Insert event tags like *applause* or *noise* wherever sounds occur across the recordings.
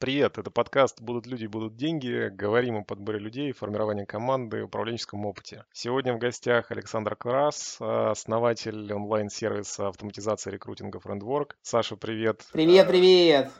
Привет, это подкаст «Будут люди, будут деньги». Говорим о подборе людей, формировании команды, управленческом опыте. Сегодня в гостях Александр Крас, основатель онлайн-сервиса автоматизации рекрутинга Friendwork. Саша, привет. Привет, привет.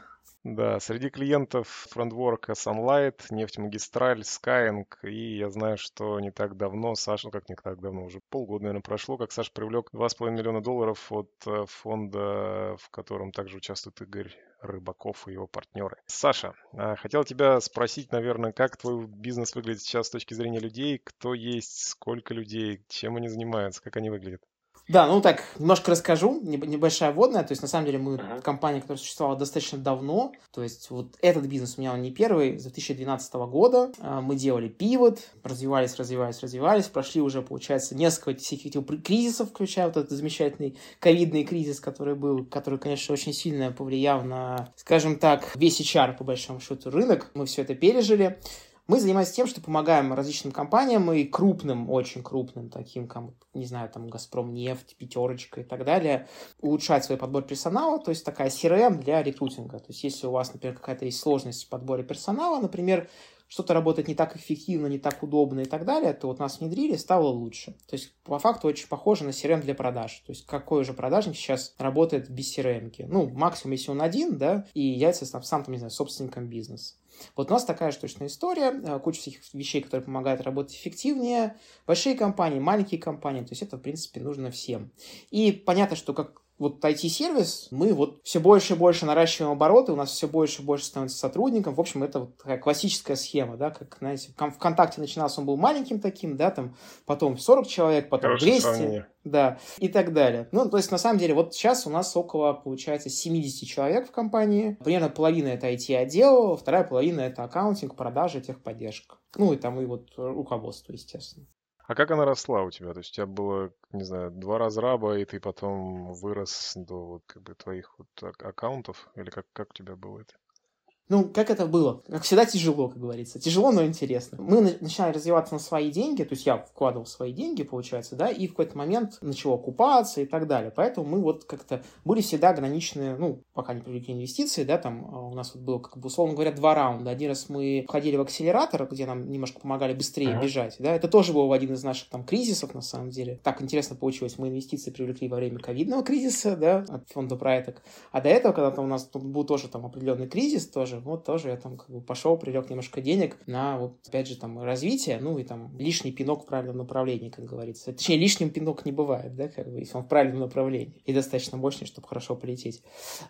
Да, среди клиентов Friendwork Sunlight, Нефтьмагистраль, Skyeng. И я знаю, что не так давно Саша, ну как не так давно, уже полгода, наверное, прошло, как Саша привлек 2,5 миллиона долларов от э, фонда, в котором также участвует Игорь Рыбаков и его партнеры. Саша, а, хотел тебя спросить, наверное, как твой бизнес выглядит сейчас с точки зрения людей, кто есть, сколько людей, чем они занимаются, как они выглядят? Да, ну так, немножко расскажу, небольшая вводная. То есть, на самом деле, мы uh-huh. компания, которая существовала достаточно давно. То есть, вот этот бизнес у меня он не первый, с 2012 года. А, мы делали пивот, развивались, развивались, развивались. Прошли уже, получается, несколько всяких кризисов, включая вот этот замечательный ковидный кризис, который был, который, конечно, очень сильно повлиял на, скажем так, весь HR, по большому счету, рынок. Мы все это пережили. Мы занимаемся тем, что помогаем различным компаниям и крупным, очень крупным, таким, как, не знаю, там, Газпром нефть, Пятерочка и так далее, улучшать свой подбор персонала, то есть такая CRM для рекрутинга. То есть если у вас, например, какая-то есть сложность в подборе персонала, например, что-то работает не так эффективно, не так удобно и так далее, то вот нас внедрили, стало лучше. То есть, по факту, очень похоже на CRM для продаж. То есть, какой же продажник сейчас работает без CRM? -ки? Ну, максимум, если он один, да, и является сам, сам там, не знаю, собственником бизнеса. Вот у нас такая же точная история, э, куча всяких вещей, которые помогают работать эффективнее. Большие компании, маленькие компании, то есть это, в принципе, нужно всем. И понятно, что как вот IT-сервис, мы вот все больше и больше наращиваем обороты, у нас все больше и больше становится сотрудником. В общем, это вот такая классическая схема, да, как, знаете, ВКонтакте начинался, он был маленьким таким, да, там, потом 40 человек, потом Хорошее 200, сравнение. да, и так далее. Ну, то есть, на самом деле, вот сейчас у нас около, получается, 70 человек в компании, примерно половина это IT-отдел, вторая половина это аккаунтинг, продажи, техподдержка. Ну, и там и вот руководство, естественно. А как она росла у тебя? То есть у тебя было, не знаю, два разраба, и ты потом вырос до вот как бы твоих вот аккаунтов? Или как, как у тебя было это? Ну, как это было? Как всегда тяжело, как говорится. Тяжело, но интересно. Мы начинали развиваться на свои деньги, то есть я вкладывал свои деньги, получается, да, и в какой-то момент начало окупаться и так далее. Поэтому мы вот как-то были всегда ограничены, ну, пока не привлекли инвестиции, да, там а, у нас вот было, как бы, условно говоря, два раунда. Один раз мы входили в акселератор, где нам немножко помогали быстрее uh-huh. бежать, да, это тоже был один из наших там кризисов, на самом деле. Так интересно получилось, мы инвестиции привлекли во время ковидного кризиса, да, от фонда проекток. А до этого, когда там у нас был тоже там определенный кризис, тоже вот тоже я там как бы пошел, привлек немножко денег на, вот, опять же, там, развитие, ну, и там лишний пинок в правильном направлении, как говорится. Точнее, лишним пинок не бывает, да, как бы, если он в правильном направлении. И достаточно мощный, чтобы хорошо полететь.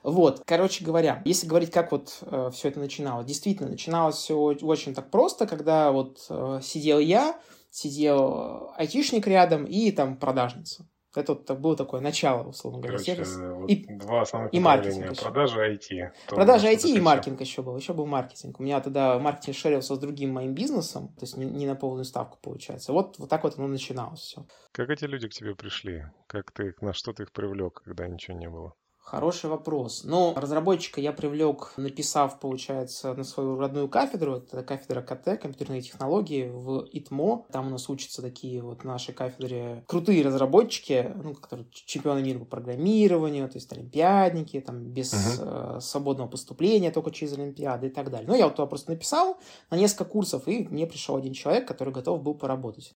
Вот, короче говоря, если говорить, как вот э, все это начиналось, действительно, начиналось все очень так просто, когда вот э, сидел я, сидел айтишник рядом и там продажница. Это вот было такое начало, условно говоря, Короче, сервиса. Вот и, два основных и маркетинг Продажа IT. Продажа IT и маркетинг еще был. Еще был маркетинг. У меня тогда маркетинг шерился с другим моим бизнесом, то есть не, не на полную ставку получается. Вот, вот так вот оно начиналось все. Как эти люди к тебе пришли? Как ты их, на что ты их привлек, когда ничего не было? Хороший вопрос. Ну, разработчика я привлек, написав, получается, на свою родную кафедру. Это кафедра КТ, компьютерные технологии в ИТМО. Там у нас учатся такие вот нашей кафедре крутые разработчики, ну, которые чемпионы мира по программированию, то есть олимпиадники, там, без uh-huh. э, свободного поступления, только через олимпиады и так далее. Ну, я вот туда просто написал на несколько курсов, и мне пришел один человек, который готов был поработать.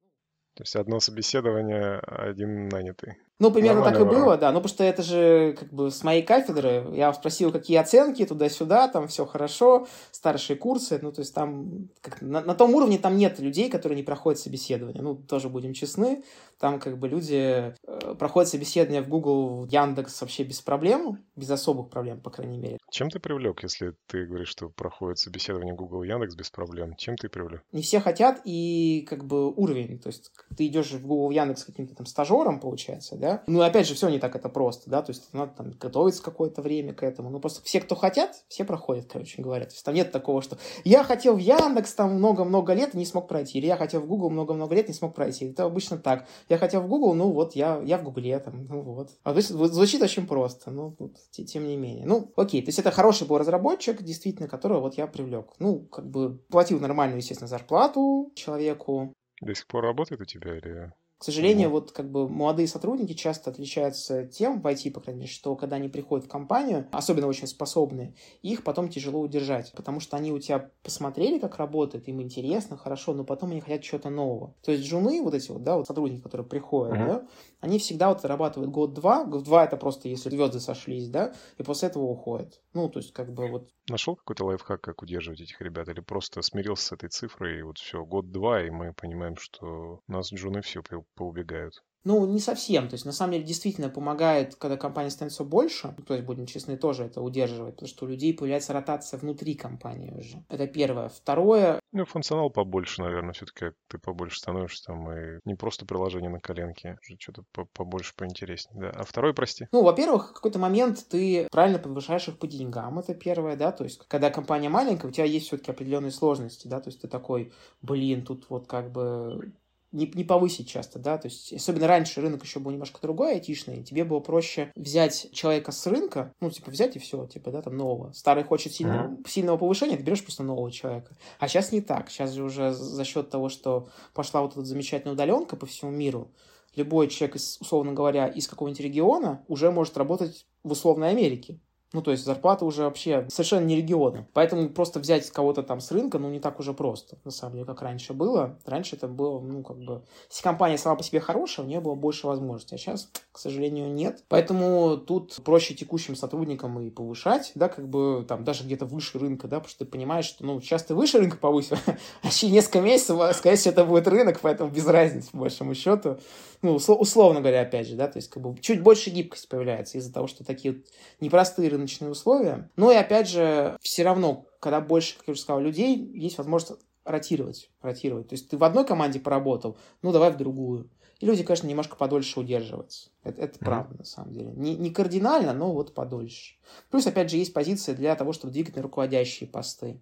То есть одно собеседование, один нанятый. Ну, примерно так и было, да. Ну, потому что это же как бы с моей кафедры. Я спросил, какие оценки туда-сюда, там все хорошо, старшие курсы. Ну, то есть там как, на, на том уровне там нет людей, которые не проходят собеседование. Ну, тоже будем честны. Там как бы люди э, проходят собеседование в Google, Яндекс вообще без проблем, без особых проблем, по крайней мере. Чем ты привлек, если ты говоришь, что проходит собеседование Google, Яндекс без проблем? Чем ты привлек? Не все хотят и как бы уровень. То есть ты идешь в Google, Яндекс каким-то там стажером, получается, да, ну, опять же, все не так это просто, да, то есть надо там готовиться какое-то время к этому. Ну, просто все, кто хотят, все проходят, короче говоря. То есть там нет такого, что я хотел в Яндекс там много-много лет и не смог пройти, или я хотел в Google много-много лет и не смог пройти. Это обычно так. Я хотел в Google, ну вот, я, я в Гугле там, ну вот. А то есть звучит очень просто, ну, вот, тем не менее. Ну, окей, то есть это хороший был разработчик, действительно, которого вот я привлек. Ну, как бы платил нормальную, естественно, зарплату человеку. До сих пор работает у тебя или К сожалению, mm-hmm. вот как бы молодые сотрудники часто отличаются тем, в IT, по крайней мере, что когда они приходят в компанию, особенно очень способные, их потом тяжело удержать, потому что они у тебя посмотрели, как работает, им интересно, хорошо, но потом они хотят чего-то нового. То есть джуны, вот эти вот, да, вот сотрудники, которые приходят, mm-hmm. да, они всегда вот зарабатывают год-два, год-два это просто если звезды сошлись, да, и после этого уходят. Ну, то есть как бы вот... Нашел какой-то лайфхак, как удерживать этих ребят, или просто смирился с этой цифрой, и вот все, год-два, и мы понимаем, что у нас джуны все поубегают? Ну, не совсем. То есть, на самом деле, действительно помогает, когда компания становится больше, ну, то есть, будем честны, тоже это удерживает, потому что у людей появляется ротация внутри компании уже. Это первое. Второе... Ну, функционал побольше, наверное, все-таки ты побольше становишься там, и не просто приложение на коленке, что-то побольше, поинтереснее, да. А второй, прости? Ну, во-первых, в какой-то момент ты правильно повышаешь их по деньгам, это первое, да, то есть, когда компания маленькая, у тебя есть все-таки определенные сложности, да, то есть, ты такой, блин, тут вот как бы не, не повысить часто, да, то есть, особенно раньше рынок еще был немножко другой, айтишный, тебе было проще взять человека с рынка, ну, типа, взять и все, типа, да, там, нового. Старый хочет сильного, mm-hmm. сильного повышения, ты берешь просто нового человека. А сейчас не так, сейчас же уже за счет того, что пошла вот эта замечательная удаленка по всему миру, любой человек, условно говоря, из какого-нибудь региона уже может работать в условной Америке. Ну, то есть зарплата уже вообще совершенно не региона. Поэтому просто взять кого-то там с рынка, ну, не так уже просто, на самом деле, как раньше было. Раньше это было, ну, как бы... Если компания сама по себе хорошая, у нее было больше возможностей. А сейчас, к сожалению, нет. Поэтому тут проще текущим сотрудникам и повышать, да, как бы там даже где-то выше рынка, да, потому что ты понимаешь, что, ну, сейчас ты выше рынка повысил, *laughs* а через несколько месяцев, скорее всего, это будет рынок, поэтому без разницы, по большому счету. *laughs* Ну, условно говоря, опять же, да, то есть как бы чуть больше гибкость появляется из-за того, что такие вот непростые рыночные условия. Но и опять же, все равно, когда больше, как я уже сказал, людей, есть возможность ротировать, ротировать. То есть ты в одной команде поработал, ну давай в другую. И люди, конечно, немножко подольше удерживаются. Это, это mm-hmm. правда, на самом деле. Не, не кардинально, но вот подольше. Плюс, опять же, есть позиции для того, чтобы двигать на руководящие посты.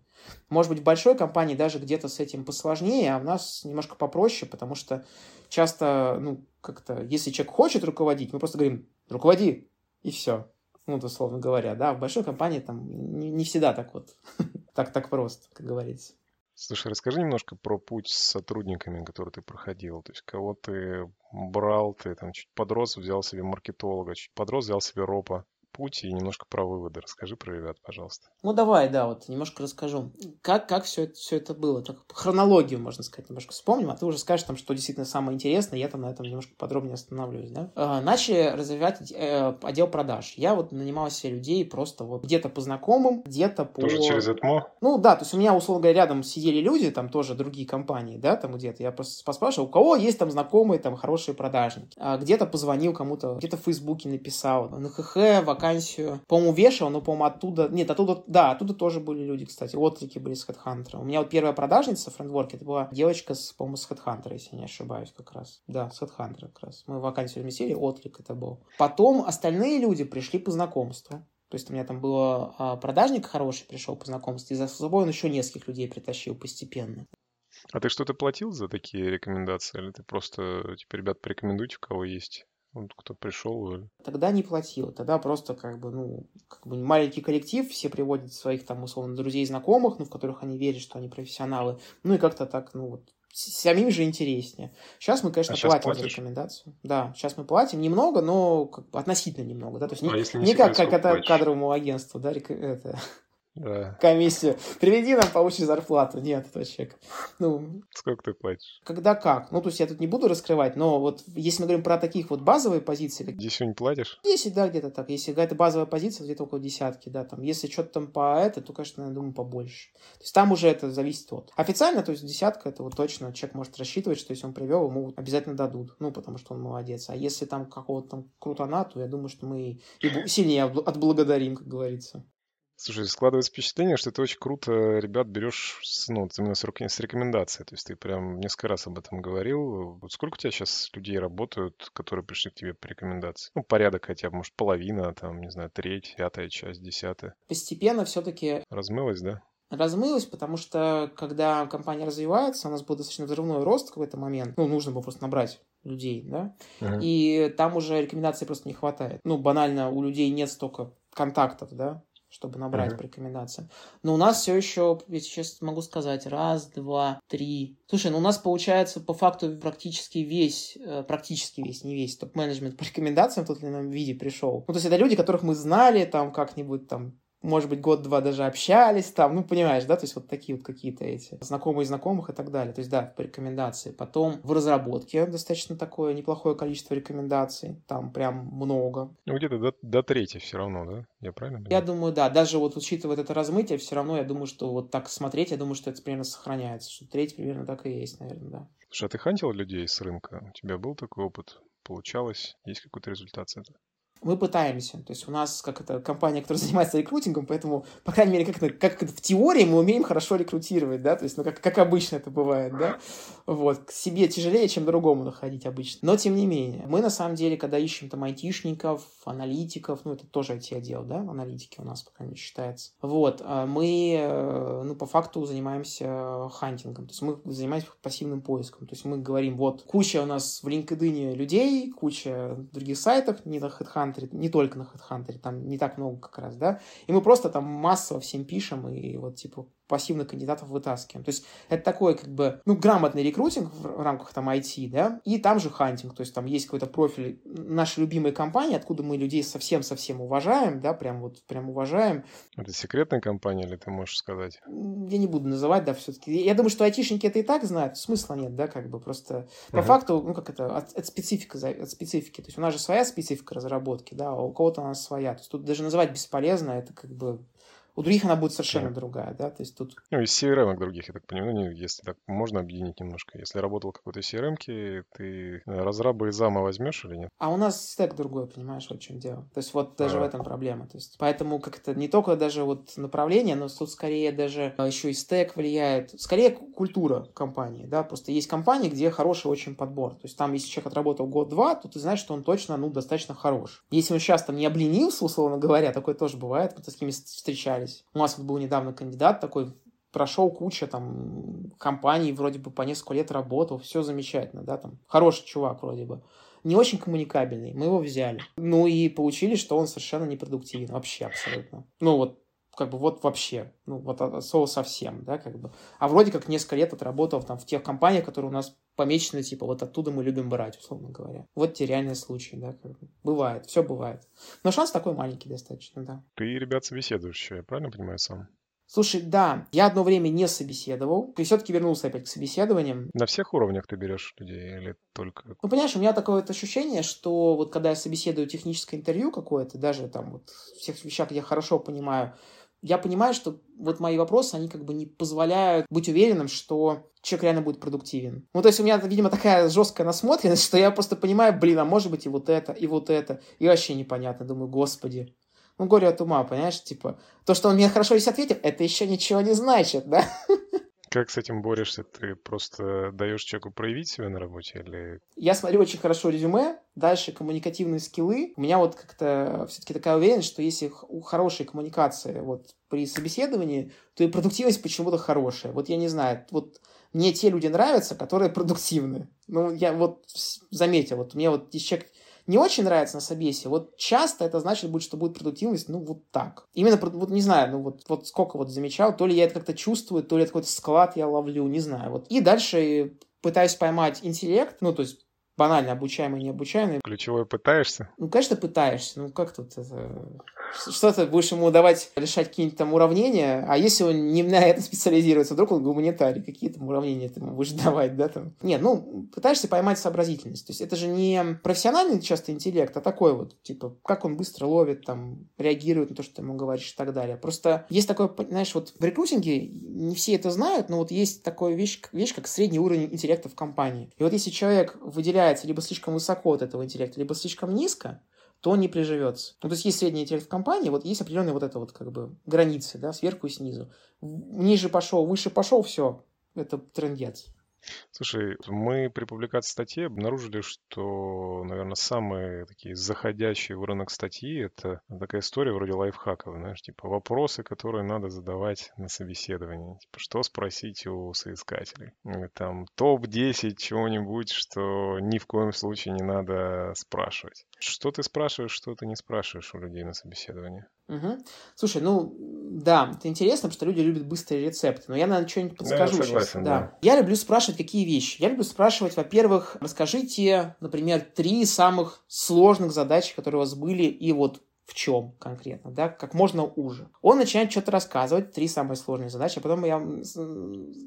Может быть, в большой компании даже где-то с этим посложнее, а у нас немножко попроще, потому что часто, ну, как-то, если человек хочет руководить, мы просто говорим, руководи, и все ну, условно говоря, да, в большой компании там не, не всегда так вот, *laughs* так, так просто, как говорится. Слушай, расскажи немножко про путь с сотрудниками, который ты проходил. То есть кого ты брал, ты там чуть подрос, взял себе маркетолога, чуть подрос, взял себе ропа путь и немножко про выводы. Расскажи про ребят, пожалуйста. Ну, давай, да, вот немножко расскажу. Как, как все, это, все это было? Так, хронологию, можно сказать, немножко вспомним, а ты уже скажешь, там, что действительно самое интересное, я там на этом немножко подробнее остановлюсь, да? А, начали развивать э, отдел продаж. Я вот нанимал себе людей просто вот где-то по знакомым, где-то по... Тоже через ЭТМО? Ну, да, то есть у меня, условно говоря, рядом сидели люди, там тоже другие компании, да, там где-то. Я просто поспрашивал, у кого есть там знакомые, там, хорошие продажники. А где-то позвонил кому-то, где-то в Фейсбуке написал, на ХХ, вакансия вакансию. По-моему, вешал, но, по-моему, оттуда... Нет, оттуда... Да, оттуда тоже были люди, кстати. Отклики были с HeadHunter. У меня вот первая продажница в френдворке, это была девочка, с, по-моему, с HeadHunter, если не ошибаюсь, как раз. Да, с HeadHunter как раз. Мы вакансию разместили, отклик это был. Потом остальные люди пришли по знакомству. То есть у меня там был а, продажник хороший, пришел по знакомству, и за собой он еще нескольких людей притащил постепенно. А ты что-то платил за такие рекомендации? Или ты просто, типа, ребят, порекомендуйте, у кого есть? Вот кто пришел. Тогда не платил. Тогда просто как бы, ну, как бы маленький коллектив, все приводят своих там, условно, друзей и знакомых, ну, в которых они верят, что они профессионалы. Ну, и как-то так, ну, вот, самим же интереснее. Сейчас мы, конечно, а платим платишь? за рекомендацию. Да, сейчас мы платим немного, но как бы относительно немного, да, то есть не, а не, не как, как это кадровому агентству, да, это, да. комиссию. Приведи нам, получишь зарплату. Нет, это чек. Ну, Сколько ты платишь? Когда как. Ну, то есть я тут не буду раскрывать, но вот если мы говорим про таких вот базовые позиции... Десять не платишь? Десять, да, где-то так. Если какая-то базовая позиция, где-то около десятки, да, там. Если что-то там по это, то, конечно, я думаю, побольше. То есть там уже это зависит от. Официально, то есть десятка, это вот точно человек может рассчитывать, что если он привел, ему обязательно дадут. Ну, потому что он молодец. А если там какого-то там крутана, то я думаю, что мы и сильнее отблагодарим, как говорится. Слушай, складывается впечатление, что ты очень круто ребят берешь с, ну, именно с, руки, с рекомендацией. То есть ты прям несколько раз об этом говорил. Вот сколько у тебя сейчас людей работают, которые пришли к тебе по рекомендации? Ну, порядок хотя бы, может, половина, там, не знаю, треть, пятая часть, десятая. Постепенно все-таки... Размылось, да? размылось, потому что когда компания развивается, у нас был достаточно взрывной рост в какой-то момент, ну, нужно было просто набрать людей, да, uh-huh. и там уже рекомендаций просто не хватает. Ну, банально, у людей нет столько контактов, да, чтобы набрать uh-huh. по рекомендациям. Но у нас все еще, я сейчас могу сказать, раз, два, три. Слушай, ну у нас получается по факту практически весь, э, практически весь, не весь топ-менеджмент по рекомендациям в тот или ином виде пришел. Ну то есть это люди, которых мы знали там как-нибудь там может быть, год-два даже общались там, ну, понимаешь, да, то есть вот такие вот какие-то эти знакомые знакомых и так далее. То есть, да, по рекомендации. Потом в разработке достаточно такое неплохое количество рекомендаций, там прям много. Ну, где-то до, до трети все равно, да? Я правильно понимаю? Я думаю, да. Даже вот учитывая это размытие, все равно я думаю, что вот так смотреть, я думаю, что это примерно сохраняется, что треть примерно так и есть, наверное, да. Слушай, а ты хантил людей с рынка? У тебя был такой опыт? Получалось? Есть какой-то результат с этого? Мы пытаемся. То есть у нас как это компания, которая *laughs* занимается рекрутингом, поэтому, по крайней мере, как, как в теории мы умеем хорошо рекрутировать, да, то есть, ну, как, как обычно это бывает, да. Вот, к себе тяжелее, чем другому находить обычно. Но, тем не менее, мы, на самом деле, когда ищем там айтишников, аналитиков, ну, это тоже IT-отдел, да, аналитики у нас, по крайней мере, считается. Вот, а мы, э, ну, по факту занимаемся хантингом, то есть мы занимаемся пассивным поиском, то есть мы говорим, вот, куча у нас в LinkedIn людей, куча других сайтов, не на HeadHunter, HeadHunter, не только на HeadHunter, там не так много как раз, да, и мы просто там массово всем пишем, и вот, типа, пассивных кандидатов вытаскиваем. То есть это такой как бы, ну, грамотный рекрутинг в рамках там IT, да, и там же хантинг, то есть там есть какой-то профиль нашей любимой компании, откуда мы людей совсем-совсем уважаем, да, прям вот, прям уважаем. Это секретная компания или ты можешь сказать? Я не буду называть, да, все-таки. Я думаю, что айтишники это и так знают, смысла нет, да, как бы просто по uh-huh. факту, ну, как это, от, от специфики, от специфики, то есть у нас же своя специфика разработки, да, а у кого-то она своя, то есть тут даже называть бесполезно, это как бы у других она будет совершенно да. другая, да, то есть тут... Ну, из CRM других, я так понимаю, ну, если так можно объединить немножко. Если работал какой-то CRM, ты разраба и зама возьмешь или нет? А у нас стек другой, понимаешь, вот в чем дело. То есть вот даже а. в этом проблема. То есть поэтому как-то не только даже вот направление, но тут скорее даже а, еще и стек влияет. Скорее культура компании, да, просто есть компании, где хороший очень подбор. То есть там, если человек отработал год-два, то ты знаешь, что он точно, ну, достаточно хорош. Если он сейчас там не обленился, условно говоря, такое тоже бывает, мы с такими встречались, общались. У нас вот был недавно кандидат такой, прошел куча там компаний, вроде бы по несколько лет работал, все замечательно, да, там, хороший чувак вроде бы. Не очень коммуникабельный, мы его взяли. Ну и получили, что он совершенно непродуктивен, вообще абсолютно. Ну вот, как бы вот вообще, ну вот от слова совсем, да, как бы. А вроде как несколько лет отработал там в тех компаниях, которые у нас помечены, типа, вот оттуда мы любим брать, условно говоря. Вот те реальные случаи, да, как бы. Бывает, все бывает. Но шанс такой маленький достаточно, да. Ты, ребят, собеседуешь еще, я правильно понимаю сам? Слушай, да, я одно время не собеседовал, и все-таки вернулся опять к собеседованиям. На всех уровнях ты берешь людей или только... Ну, понимаешь, у меня такое вот ощущение, что вот когда я собеседую техническое интервью какое-то, даже там вот всех вещах, где я хорошо понимаю, я понимаю, что вот мои вопросы, они как бы не позволяют быть уверенным, что человек реально будет продуктивен. Ну, то есть у меня, видимо, такая жесткая насмотренность, что я просто понимаю, блин, а может быть и вот это, и вот это, и вообще непонятно. Думаю, господи, ну, горе от ума, понимаешь, типа, то, что он мне хорошо здесь ответил, это еще ничего не значит, да? *laughs* Как с этим борешься? Ты просто даешь человеку проявить себя на работе или... Я смотрю очень хорошо резюме, дальше коммуникативные скиллы. У меня вот как-то все-таки такая уверенность, что если у хорошей коммуникации вот при собеседовании, то и продуктивность почему-то хорошая. Вот я не знаю, вот мне те люди нравятся, которые продуктивны. Ну, я вот заметил, вот мне вот если человек не очень нравится на собесе, вот часто это значит будет, что будет продуктивность, ну, вот так. Именно, вот не знаю, ну, вот, вот сколько вот замечал, то ли я это как-то чувствую, то ли это какой-то склад я ловлю, не знаю. Вот. И дальше пытаюсь поймать интеллект, ну, то есть банально обучаемый, необучаемый. Ключевое пытаешься? Ну, конечно, пытаешься. Ну, как тут это... Что ты будешь ему давать решать какие-нибудь там уравнения, а если он не на этом специализируется, вдруг он гуманитарий, какие там уравнения ты ему будешь *laughs* давать, да, там? Нет, ну, пытаешься поймать сообразительность. То есть это же не профессиональный часто интеллект, а такой вот, типа, как он быстро ловит, там, реагирует на то, что ты ему говоришь и так далее. Просто есть такое, знаешь, вот в рекрутинге не все это знают, но вот есть такая вещь, вещь как средний уровень интеллекта в компании. И вот если человек выделяет определяется либо слишком высоко от этого интеллекта, либо слишком низко, то он не приживется. Ну, то есть есть средний интеллект в компании, вот есть определенные вот это вот как бы границы, да, сверху и снизу. Ниже пошел, выше пошел, все, это трендец. Слушай, мы при публикации статьи обнаружили, что, наверное, самые такие заходящие в рынок статьи это такая история вроде лайфхаков, знаешь, типа вопросы, которые надо задавать на собеседовании. Типа, что спросить у соискателей? Или там топ-10 чего-нибудь, что ни в коем случае не надо спрашивать. Что ты спрашиваешь, что ты не спрашиваешь у людей на собеседовании? Угу. Слушай, ну да, это интересно, потому что люди любят быстрые рецепты. Но я, наверное, что-нибудь подскажу да, согласен, сейчас. Да. да. Я люблю спрашивать, какие вещи. Я люблю спрашивать, во-первых, расскажите, например, три самых сложных задачи, которые у вас были, и вот в чем конкретно, да, как можно уже. Он начинает что-то рассказывать, три самые сложные задачи, а потом я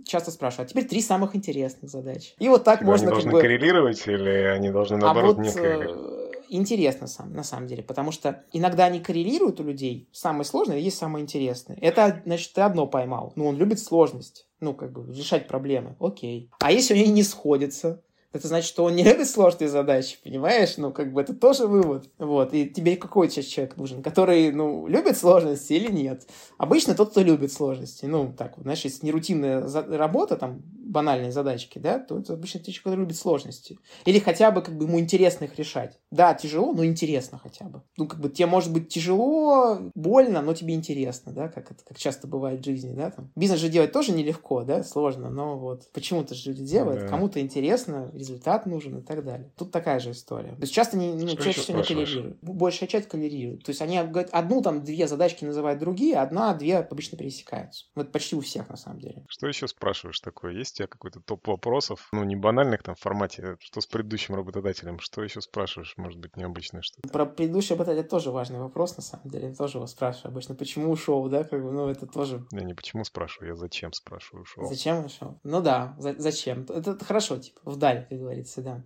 часто спрашиваю, а теперь три самых интересных задачи. И вот так Типа можно они должны как бы... коррелировать или они должны наоборот а вот, некоррелировать? Интересно сам, на самом деле, потому что иногда они коррелируют у людей, самые сложные, есть самые интересные. Это, значит, ты одно поймал. Ну, он любит сложность, ну, как бы, решать проблемы, окей. А если они не сходятся, это значит, что он не *laughs* любит сложные задачи, понимаешь? Ну, как бы это тоже вывод. Вот. И тебе какой сейчас человек нужен? Который, ну, любит сложности или нет? Обычно тот, кто любит сложности. Ну, так знаешь, если не рутинная работа, там, банальные задачки, да, то это обычно человек, который любит сложности. Или хотя бы, как бы, ему интересно их решать. Да, тяжело, но интересно хотя бы. Ну, как бы, тебе может быть тяжело, больно, но тебе интересно, да, как это, как часто бывает в жизни, да, там. Бизнес же делать тоже нелегко, да, сложно, но вот почему-то же люди делают, да. кому-то интересно, результат нужен и так далее. Тут такая же история. То есть часто не, ну, чаще всего не коллерируют. Большая часть коллерирует. То есть они говорят, одну там две задачки называют другие, одна, две обычно пересекаются. Вот почти у всех на самом деле. Что еще спрашиваешь такое? Есть тебя какой-то топ вопросов? Ну, не банальных там в формате, что с предыдущим работодателем? Что еще спрашиваешь? Может быть, необычное что-то? Про предыдущего работодателя тоже важный вопрос, на самом деле. Я тоже его спрашиваю обычно. Почему ушел, да? Как бы, ну, это тоже... Я не почему спрашиваю, я зачем спрашиваю ушел. Зачем ушел? Ну да, за- зачем? Это, это хорошо, типа, вдаль, как говорится, да.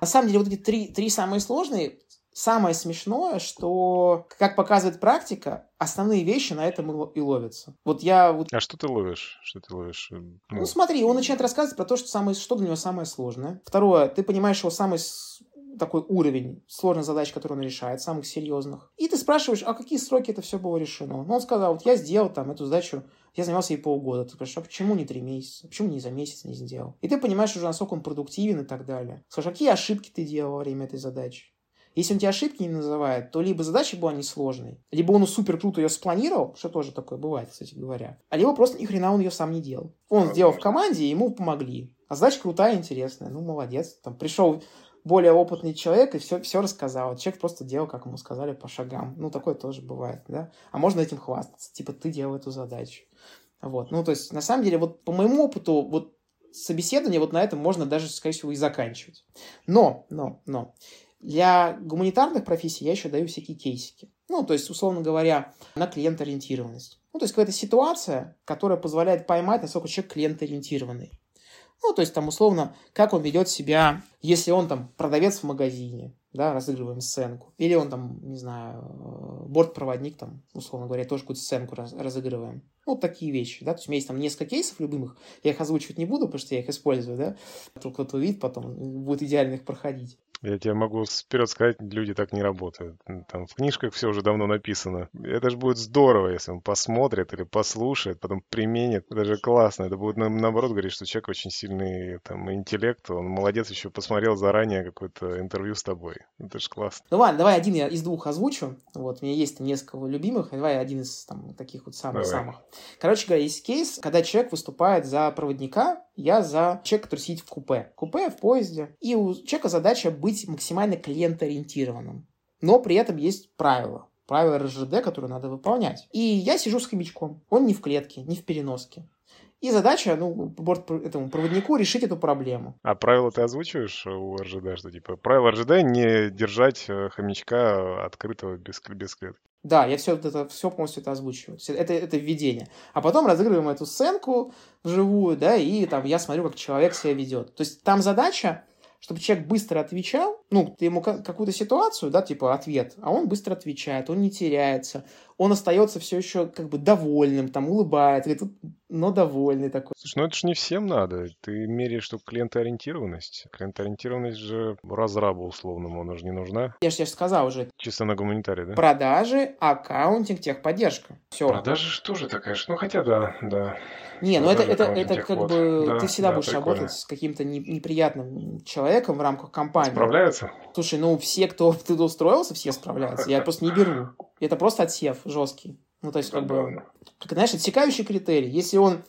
На самом деле, вот эти три, три самые сложные, самое смешное, что, как показывает практика, основные вещи на этом и ловятся. Вот я... Вот... А что ты ловишь? Что ты ловишь? Ну, ну смотри, он начинает рассказывать про то, что, самое, что для него самое сложное. Второе, ты понимаешь его самый такой уровень сложных задач, которые он решает, самых серьезных. И ты спрашиваешь, а какие сроки это все было решено? Ну, он сказал, вот я сделал там эту задачу, я занимался ей полгода. Ты спрашиваешь, а почему не три месяца? Почему не за месяц не сделал? И ты понимаешь уже, насколько он продуктивен и так далее. Скажешь, а какие ошибки ты делал во время этой задачи? Если он тебе ошибки не называет, то либо задача была несложной, либо он супер круто ее спланировал, что тоже такое бывает, кстати говоря, а либо просто ни хрена он ее сам не делал. Он сделал в команде, ему помогли. А задача крутая, интересная. Ну, молодец. Там пришел более опытный человек и все, все рассказал. Человек просто делал, как ему сказали, по шагам. Ну, такое тоже бывает, да. А можно этим хвастаться. Типа, ты делал эту задачу. Вот. Ну, то есть, на самом деле, вот по моему опыту, вот собеседование вот на этом можно даже, скорее всего, и заканчивать. Но, но, но, для гуманитарных профессий я еще даю всякие кейсики. Ну, то есть, условно говоря, на клиент-ориентированность. Ну, то есть, какая-то ситуация, которая позволяет поймать, насколько человек клиент-ориентированный. Ну, то есть, там, условно, как он ведет себя, если он там продавец в магазине, да, разыгрываем сценку. Или он там, не знаю, бортпроводник, там, условно говоря, тоже какую-то сценку раз, разыгрываем. Ну, вот такие вещи, да. То есть у меня есть там несколько кейсов любимых, я их озвучивать не буду, потому что я их использую, да. Вдруг кто-то увидит потом, будет идеально их проходить. Я тебе могу вперед сказать, люди так не работают. Там в книжках все уже давно написано. Это же будет здорово, если он посмотрит или послушает, потом применит. Это же классно. Это будет наоборот говорить, что человек очень сильный там интеллект, он молодец, еще посмотрел заранее какое-то интервью с тобой. Это же классно. Ну ладно, давай один я из двух озвучу. Вот, у меня есть там несколько любимых, давай один из там таких вот самых-самых. Короче говоря, есть кейс, когда человек выступает за проводника, я за человека, который сидит в купе. Купе в поезде. И у человека задача быть максимально клиентоориентированным. Но при этом есть правила. Правила РЖД, которые надо выполнять. И я сижу с хомячком. Он не в клетке, не в переноске. И задача, ну, борт этому проводнику решить эту проблему. А правила ты озвучиваешь у РЖД, что типа правила РЖД не держать э, хомячка открытого без, без клетки? Да, я все это все полностью это озвучиваю. Это, это введение. А потом разыгрываем эту сценку вживую, да, и там я смотрю, как человек себя ведет. То есть там задача, чтобы человек быстро отвечал, ну, ты ему какую-то ситуацию, да, типа ответ, а он быстро отвечает, он не теряется, он остается все еще как бы довольным, там улыбается, говорит, но довольный такой. Слушай, ну это же не всем надо. Ты меряешь только клиентоориентированность. Клиентоориентированность же разрабу условному, она же не нужна. Я же тебе сказал уже. Чисто на гуманитарии, да? Продажи, аккаунтинг, техподдержка. Все. Продажи же тоже такая же. Ну хотя да, да. Не, ну это, это, это как бы да, ты всегда да, будешь прикольно. работать с каким-то неприятным человеком в рамках компании. Справляются? Слушай, ну все, кто *laughs* ты устроился, все справляются. Я просто не беру. Это просто отсев жесткий. Ну, то есть, как бы, как, знаешь, отсекающий критерий. Если он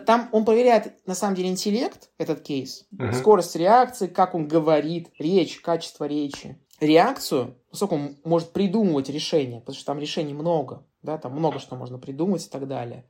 там он проверяет, на самом деле, интеллект, этот кейс, uh-huh. скорость реакции, как он говорит, речь, качество речи, реакцию, насколько он может придумывать решение, потому что там решений много, да, там много что можно придумать и так далее.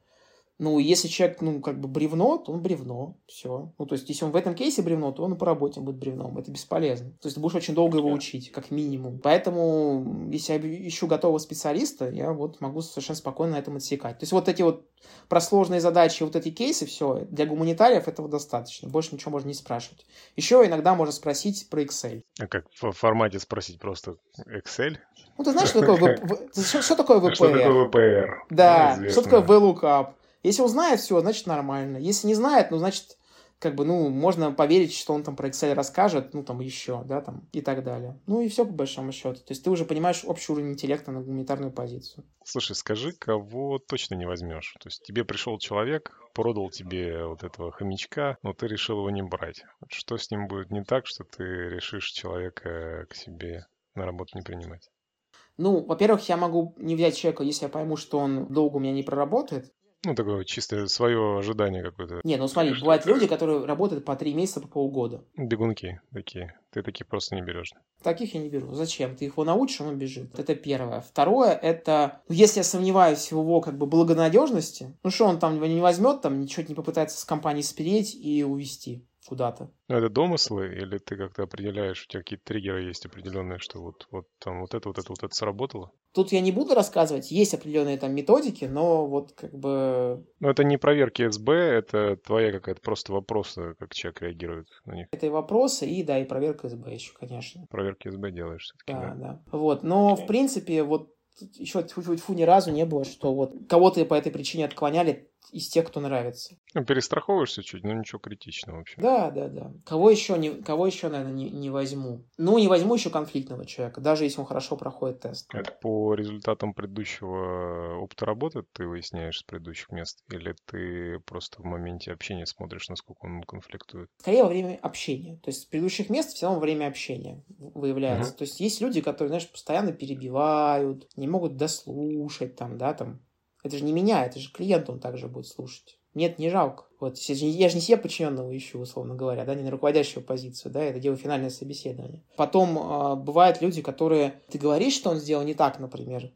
Ну, если человек, ну, как бы бревно, то он бревно. Все. Ну, то есть, если он в этом кейсе бревно, то он и по работе будет бревном. Это бесполезно. То есть, ты будешь очень долго его учить, как минимум. Поэтому, если я ищу готового специалиста, я вот могу совершенно спокойно на этом отсекать. То есть, вот эти вот про сложные задачи, вот эти кейсы, все, для гуманитариев этого достаточно. Больше ничего можно не спрашивать. Еще иногда можно спросить про Excel. А как в формате спросить просто Excel? Ну, ты знаешь, что такое, *laughs* что такое VPR? Что такое VPR? Да, что такое VLOOKUP? Если он знает все, значит нормально. Если не знает, ну, значит, как бы, ну, можно поверить, что он там про Excel расскажет, ну, там, еще, да, там, и так далее. Ну, и все по большому счету. То есть ты уже понимаешь общий уровень интеллекта на гуманитарную позицию. Слушай, скажи, кого точно не возьмешь? То есть тебе пришел человек, продал тебе вот этого хомячка, но ты решил его не брать. Что с ним будет не так, что ты решишь человека к себе на работу не принимать? Ну, во-первых, я могу не взять человека, если я пойму, что он долго у меня не проработает. Ну, такое чисто свое ожидание какое-то. Не, ну смотри, бывают люди, которые работают по три месяца, по полгода. Бегунки такие. Ты таких просто не берешь. Таких я не беру. Зачем? Ты его научишь, он бежит. Это первое. Второе, это, ну, если я сомневаюсь в его как бы благонадежности, ну что он там его не возьмет, там ничего не попытается с компанией спереть и увести куда-то. Ну, это домыслы, или ты как-то определяешь, у тебя какие-то триггеры есть определенные, что вот, вот там вот это, вот это, вот это сработало? Тут я не буду рассказывать, есть определенные там методики, но вот как бы... Ну, это не проверки СБ, это твоя какая-то просто вопросы, как человек реагирует на них. Это и вопросы, и да, и проверка СБ еще, конечно. Проверки СБ делаешь все-таки, да? Да, да. Вот, но в принципе вот еще тьфу-тьфу ни разу не было, что вот кого-то по этой причине отклоняли из тех, кто нравится. Ну, перестраховываешься чуть, но ничего критичного вообще. Да, да, да. Кого еще, не, кого еще наверное, не, не возьму? Ну, не возьму еще конфликтного человека, даже если он хорошо проходит тест. Это по результатам предыдущего опыта работы ты выясняешь с предыдущих мест? Или ты просто в моменте общения смотришь, насколько он конфликтует? Скорее во время общения. То есть с предыдущих мест все равно во время общения выявляется. Угу. То есть есть люди, которые, знаешь, постоянно перебивают, не могут дослушать там, да, там, это же не меня, это же клиент он также будет слушать. Нет, не жалко. Вот, я же не себе подчиненного ищу, условно говоря, да, не на руководящую позицию, да, это делаю финальное собеседование. Потом э, бывают люди, которые, ты говоришь, что он сделал не так, например,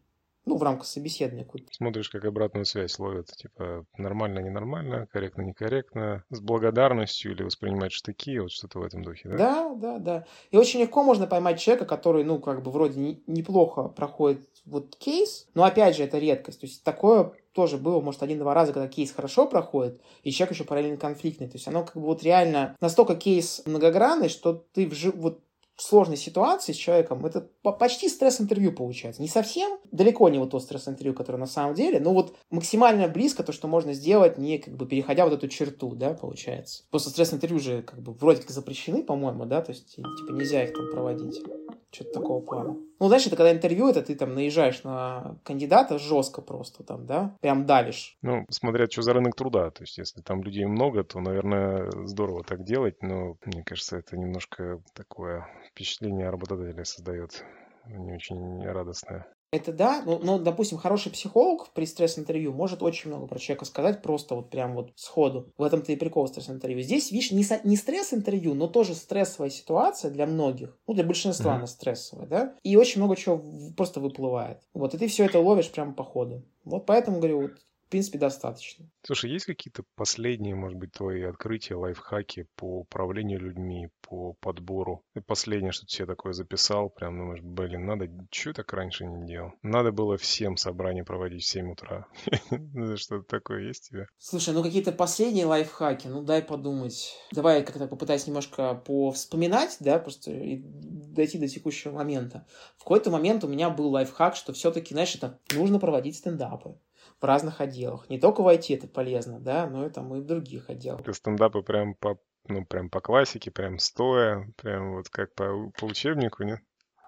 ну, в рамках собеседования какую-то. Смотришь, как обратную связь ловят, типа, нормально, ненормально, корректно, некорректно, с благодарностью или воспринимать штыки, вот что-то в этом духе, да? Да, да, да. И очень легко можно поймать человека, который, ну, как бы вроде не, неплохо проходит вот кейс, но опять же, это редкость. То есть такое тоже было, может, один-два раза, когда кейс хорошо проходит, и человек еще параллельно конфликтный. То есть оно как бы вот реально настолько кейс многогранный, что ты в, вот сложной ситуации с человеком, это почти стресс-интервью получается. Не совсем, далеко не вот то стресс-интервью, которое на самом деле, но вот максимально близко то, что можно сделать, не как бы переходя вот эту черту, да, получается. Просто стресс-интервью же как бы вроде как запрещены, по-моему, да, то есть типа нельзя их там проводить. Что-то такого плана. Ну, знаешь, это когда интервью, это ты там наезжаешь на кандидата жестко просто там, да? Прям давишь. Ну, смотря что за рынок труда. То есть, если там людей много, то, наверное, здорово так делать. Но, мне кажется, это немножко такое впечатление работодателя создает. Не очень радостное. Это да, но, но, допустим, хороший психолог при стресс-интервью может очень много про человека сказать, просто вот прям вот сходу. В этом-то и прикол стресс-интервью. Здесь, видишь, не, не стресс-интервью, но тоже стрессовая ситуация для многих. Ну, для большинства mm-hmm. она стрессовая, да? И очень много чего просто выплывает. Вот, и ты все это ловишь прямо по ходу. Вот поэтому, говорю, вот в принципе, достаточно. Слушай, есть какие-то последние, может быть, твои открытия, лайфхаки по управлению людьми, по подбору? И последнее, что ты себе такое записал, прям думаешь, блин, надо, что так раньше не делал? Надо было всем собрание проводить в 7 утра. *laughs* Что-то такое есть у тебя? Слушай, ну какие-то последние лайфхаки, ну дай подумать. Давай как-то попытаюсь немножко повспоминать, да, просто и дойти до текущего момента. В какой-то момент у меня был лайфхак, что все-таки, знаешь, это нужно проводить стендапы в разных отделах. Не только в IT это полезно, да, но и там и в других отделах. Ты стендапы прям по, ну, прям по классике, прям стоя, прям вот как по, по учебнику, нет?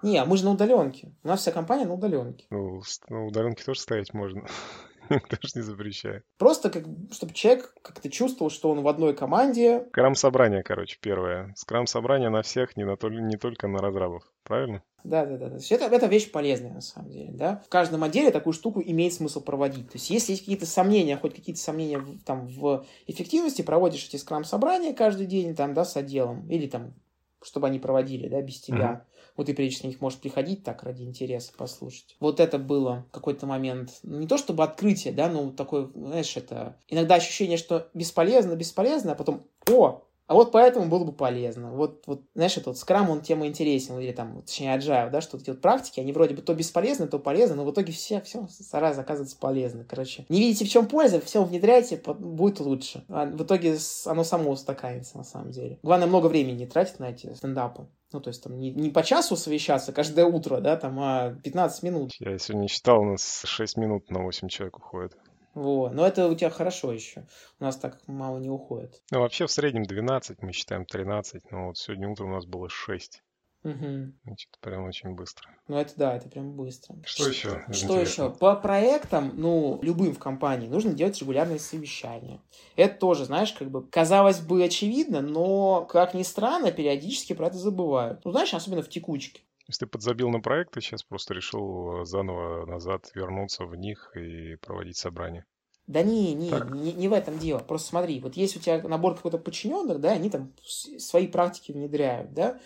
Не, а мы же на удаленке. У нас вся компания на удаленке. Ну, на удаленке тоже стоять можно. *laughs* *laughs* Тоже не запрещает. Просто, как, чтобы человек как-то чувствовал, что он в одной команде. Скрам-собрание, короче, первое. Скрам-собрание на всех, не, на, не только на разрабов. Правильно? Да, да, да. То есть это, это вещь полезная, на самом деле, да. В каждом отделе такую штуку имеет смысл проводить. То есть если есть какие-то сомнения, хоть какие-то сомнения в, там, в эффективности, проводишь эти скрам-собрания каждый день, там, да, с отделом, или там чтобы они проводили, да, без тебя. Вот ты периодически на них можешь приходить так ради интереса послушать. Вот это было какой-то момент. Не то чтобы открытие, да, но такое, знаешь, это иногда ощущение, что бесполезно, бесполезно, а потом, о, а вот поэтому было бы полезно. Вот, вот знаешь, это вот скрам, он тема интересен, или там, точнее, agile, да, что вот эти вот практики, они вроде бы то бесполезны, то полезны, но в итоге все, все сразу оказывается полезно, короче. Не видите, в чем польза, все внедряйте, будет лучше. А в итоге оно само устаканится, на самом деле. Главное, много времени не тратить на эти стендапы. Ну, то есть там не, не по часу совещаться каждое утро, да, там, а 15 минут. Я сегодня считал, у нас 6 минут на 8 человек уходит. Вот. Но это у тебя хорошо еще. У нас так мало не уходит. Ну, вообще в среднем 12, мы считаем 13, но вот сегодня утром у нас было 6. Угу. Значит, прям очень быстро. Ну, это да, это прям быстро. Что еще? Что еще? По проектам, ну, любым в компании, нужно делать регулярные совещания. Это тоже, знаешь, как бы, казалось бы, очевидно, но, как ни странно, периодически про это забывают. Ну, знаешь, особенно в текучке. Если ты подзабил на проекты, сейчас просто решил заново назад вернуться в них и проводить собрания. Да не, не, не, не в этом дело. Просто смотри, вот есть у тебя набор какой-то подчиненных, да, они там свои практики внедряют, да,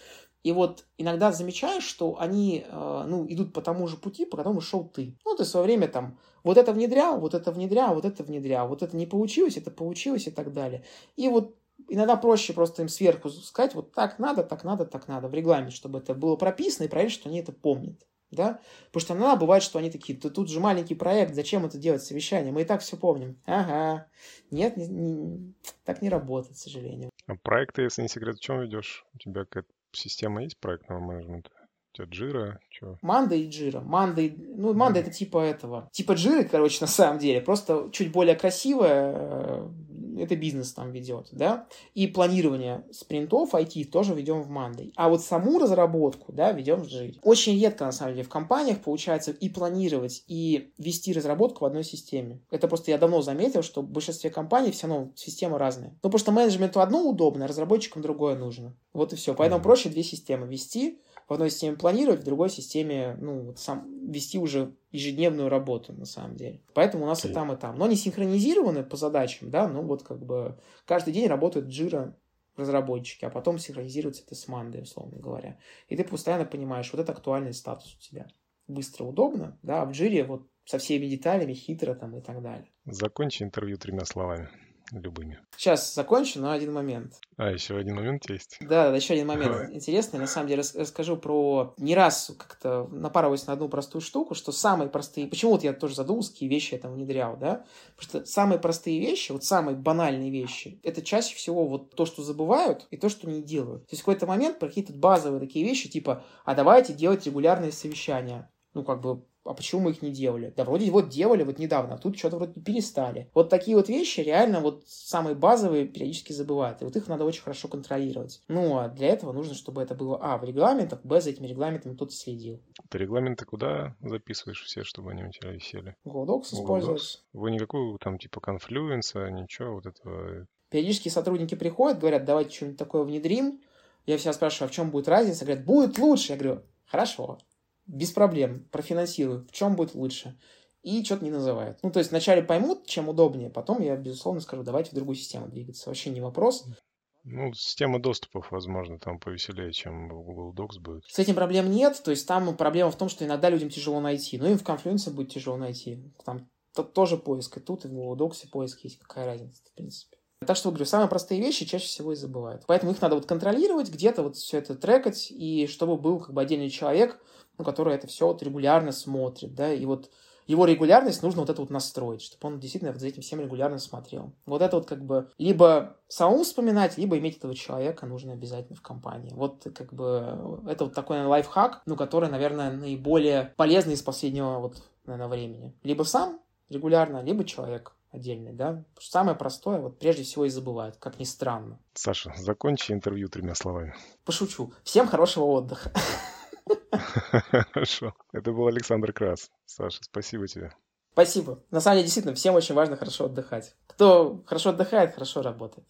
и вот иногда замечаешь, что они, э, ну, идут по тому же пути, по которому шел ты. Ну, ты в свое время там вот это внедрял, вот это внедрял, вот это внедрял, вот это не получилось, это получилось и так далее. И вот иногда проще просто им сверху сказать, вот так надо, так надо, так надо, в регламент, чтобы это было прописано и проверить, что они это помнят. Да? Потому что иногда бывает, что они такие, да тут же маленький проект, зачем это делать, совещание, мы и так все помним. Ага, нет, не, не, так не работает, к сожалению. А проекты, если не секрет, в чем ведешь? У тебя какая-то система есть проектного менеджмента? У тебя Джира? Чё? Манда и Джира. Манда, и... ну, Манда это типа этого. Типа Джиры, короче, на самом деле. Просто чуть более красивая э, это бизнес там ведет, да, и планирование спринтов IT тоже ведем в Monday. А вот саму разработку, да, ведем в Jira. Очень редко, на самом деле, в компаниях получается и планировать, и вести разработку в одной системе. Это просто я давно заметил, что в большинстве компаний все равно система разная. Ну, потому что менеджменту одно удобно, а разработчикам другое нужно. Вот и все. Поэтому проще две системы вести, в одной системе планировать, в другой системе, ну, вот сам вести уже ежедневную работу, на самом деле. Поэтому у нас и там, и там. Но они синхронизированы по задачам, да, ну, вот как бы каждый день работают джира разработчики, а потом синхронизируется это с мандой, условно говоря. И ты постоянно понимаешь, вот это актуальный статус у тебя. Быстро, удобно, да, а в джире вот со всеми деталями, хитро там и так далее. Закончи интервью тремя словами любыми. Сейчас закончу, но один момент. А, еще один момент есть? Да, да, еще один момент Давай. интересный. На самом деле расскажу про... Не раз как-то напарываюсь на одну простую штуку, что самые простые... Почему вот я тоже задумался, какие вещи я там внедрял, да? Потому что самые простые вещи, вот самые банальные вещи, это чаще всего вот то, что забывают, и то, что не делают. То есть в какой-то момент про какие-то базовые такие вещи, типа, а давайте делать регулярные совещания. Ну, как бы а почему мы их не делали? Да вроде вот делали вот недавно, а тут что-то вроде перестали. Вот такие вот вещи реально вот самые базовые периодически забывают. И вот их надо очень хорошо контролировать. Ну, а для этого нужно, чтобы это было, а, в регламентах, б, за этими регламентами кто-то следил. Ты регламенты куда записываешь все, чтобы они у тебя висели? Google Docs используешь. Вы никакую там типа конфлюенса, ничего вот этого... Периодически сотрудники приходят, говорят, давайте что-нибудь такое внедрим. Я всегда спрашиваю, а в чем будет разница? Говорят, будет лучше. Я говорю, хорошо без проблем, профинансирую, в чем будет лучше. И что-то не называют. Ну, то есть вначале поймут, чем удобнее, потом я, безусловно, скажу, давайте в другую систему двигаться. Вообще не вопрос. Ну, система доступов, возможно, там повеселее, чем в Google Docs будет. С этим проблем нет. То есть там проблема в том, что иногда людям тяжело найти. Ну, им в Confluence будет тяжело найти. Там тоже поиск. И тут, и в Google Docs поиск есть. Какая разница, в принципе. Так что, говорю, самые простые вещи чаще всего и забывают. Поэтому их надо вот контролировать, где-то вот все это трекать, и чтобы был как бы отдельный человек, ну, который это все вот регулярно смотрит, да, и вот его регулярность нужно вот это вот настроить, чтобы он действительно вот за этим всем регулярно смотрел. Вот это вот как бы либо самому вспоминать, либо иметь этого человека нужно обязательно в компании. Вот как бы это вот такой лайфхак, ну, который, наверное, наиболее полезный из последнего вот, наверное, времени. Либо сам регулярно, либо человек отдельный, да. Самое простое, вот прежде всего и забывают, как ни странно. Саша, закончи интервью тремя словами. Пошучу. Всем хорошего отдыха. *laughs* Хорошо. Это был Александр Крас. Саша, спасибо тебе. Спасибо. На самом деле, действительно, всем очень важно хорошо отдыхать. Кто хорошо отдыхает, хорошо работает.